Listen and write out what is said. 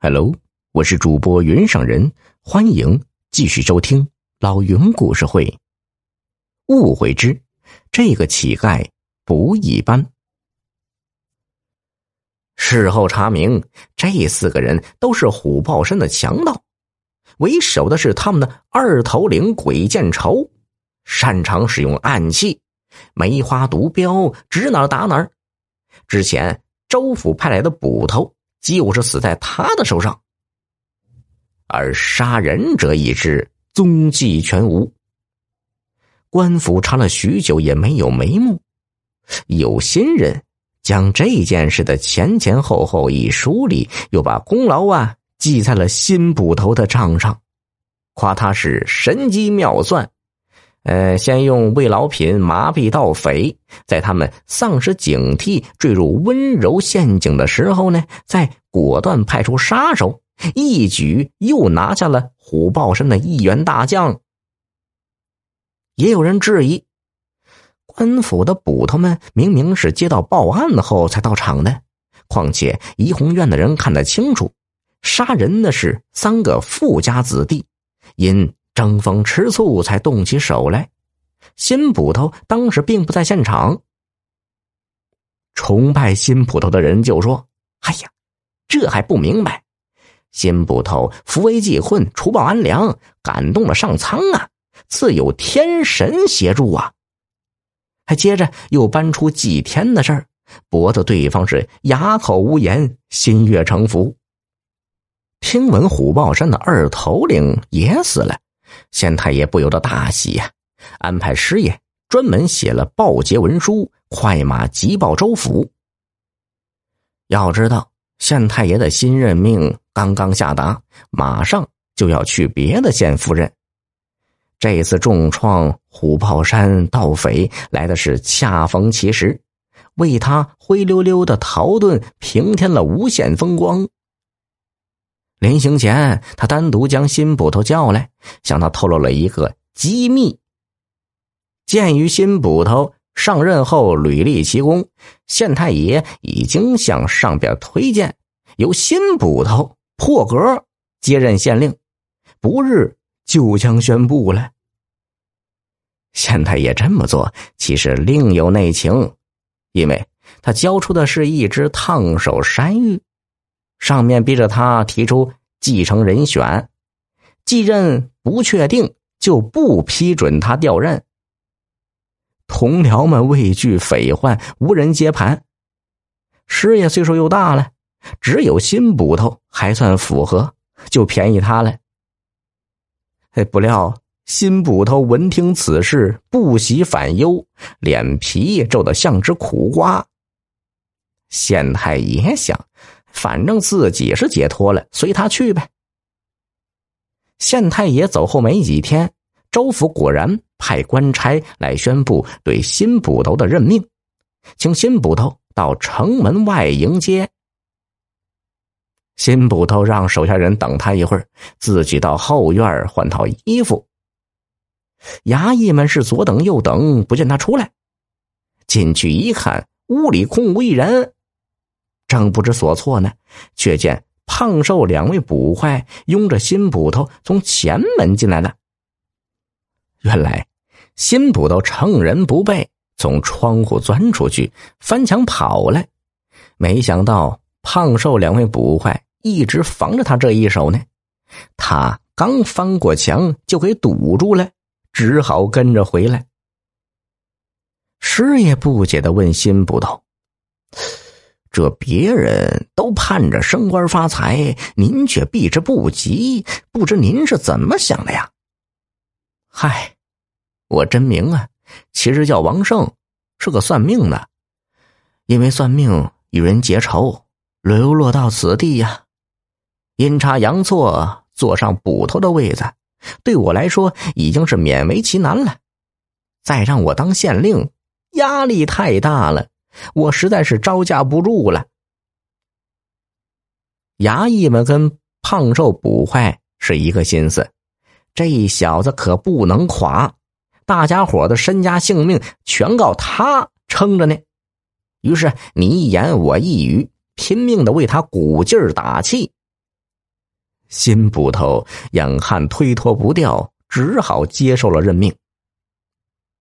Hello，我是主播云上人，欢迎继续收听老云故事会。误会之，这个乞丐不一般。事后查明，这四个人都是虎豹山的强盗，为首的是他们的二头领鬼见愁，擅长使用暗器，梅花毒镖指哪打哪之前州府派来的捕头。就是死在他的手上，而杀人者已知踪迹全无。官府查了许久也没有眉目，有心人将这件事的前前后后一梳理，又把功劳啊记在了新捕头的账上，夸他是神机妙算。呃，先用慰劳品麻痹盗匪，在他们丧失警惕、坠入温柔陷阱的时候呢，再果断派出杀手，一举又拿下了虎豹山的一员大将。也有人质疑，官府的捕头们明明是接到报案后才到场的，况且怡红院的人看得清楚，杀人的是三个富家子弟，因。争风吃醋才动起手来，新捕头当时并不在现场。崇拜新捕头的人就说：“哎呀，这还不明白？新捕头扶危济困、除暴安良，感动了上苍啊，自有天神协助啊。”还接着又搬出祭天的事儿，驳得对方是哑口无言、心悦诚服。听闻虎豹山的二头领也死了。县太爷不由得大喜呀，安排师爷专门写了报捷文书，快马急报州府。要知道，县太爷的新任命刚刚下达，马上就要去别的县赴任。这次重创虎豹山盗匪来的是恰逢其时，为他灰溜溜的逃遁平添了无限风光。临行前，他单独将新捕头叫来，向他透露了一个机密。鉴于新捕头上任后屡立奇功，县太爷已经向上边推荐，由新捕头破格接任县令，不日就将宣布了。县太爷这么做其实另有内情，因为他交出的是一只烫手山芋。上面逼着他提出继承人选，继任不确定就不批准他调任。同僚们畏惧匪患，无人接盘。师爷岁数又大了，只有新捕头还算符合，就便宜他了。哎，不料新捕头闻听此事，不喜反忧，脸皮也皱得像只苦瓜。县太爷想。反正自己是解脱了，随他去呗。县太爷走后没几天，州府果然派官差来宣布对新捕头的任命，请新捕头到城门外迎接。新捕头让手下人等他一会儿，自己到后院换套衣服。衙役们是左等右等，不见他出来。进去一看，屋里空无一人。正不知所措呢，却见胖瘦两位捕快拥着新捕头从前门进来了。原来新捕头趁人不备，从窗户钻出去，翻墙跑了。没想到胖瘦两位捕快一直防着他这一手呢。他刚翻过墙，就给堵住了，只好跟着回来。师爷不解的问新捕头。这别人都盼着升官发财，您却避之不及，不知您是怎么想的呀？嗨，我真名啊，其实叫王胜，是个算命的。因为算命与人结仇，流落到此地呀。阴差阳错坐上捕头的位子，对我来说已经是勉为其难了。再让我当县令，压力太大了。我实在是招架不住了。衙役们跟胖瘦捕快是一个心思，这小子可不能垮，大家伙的身家性命全靠他撑着呢。于是你一言我一语，拼命的为他鼓劲儿打气。新捕头眼看推脱不掉，只好接受了任命。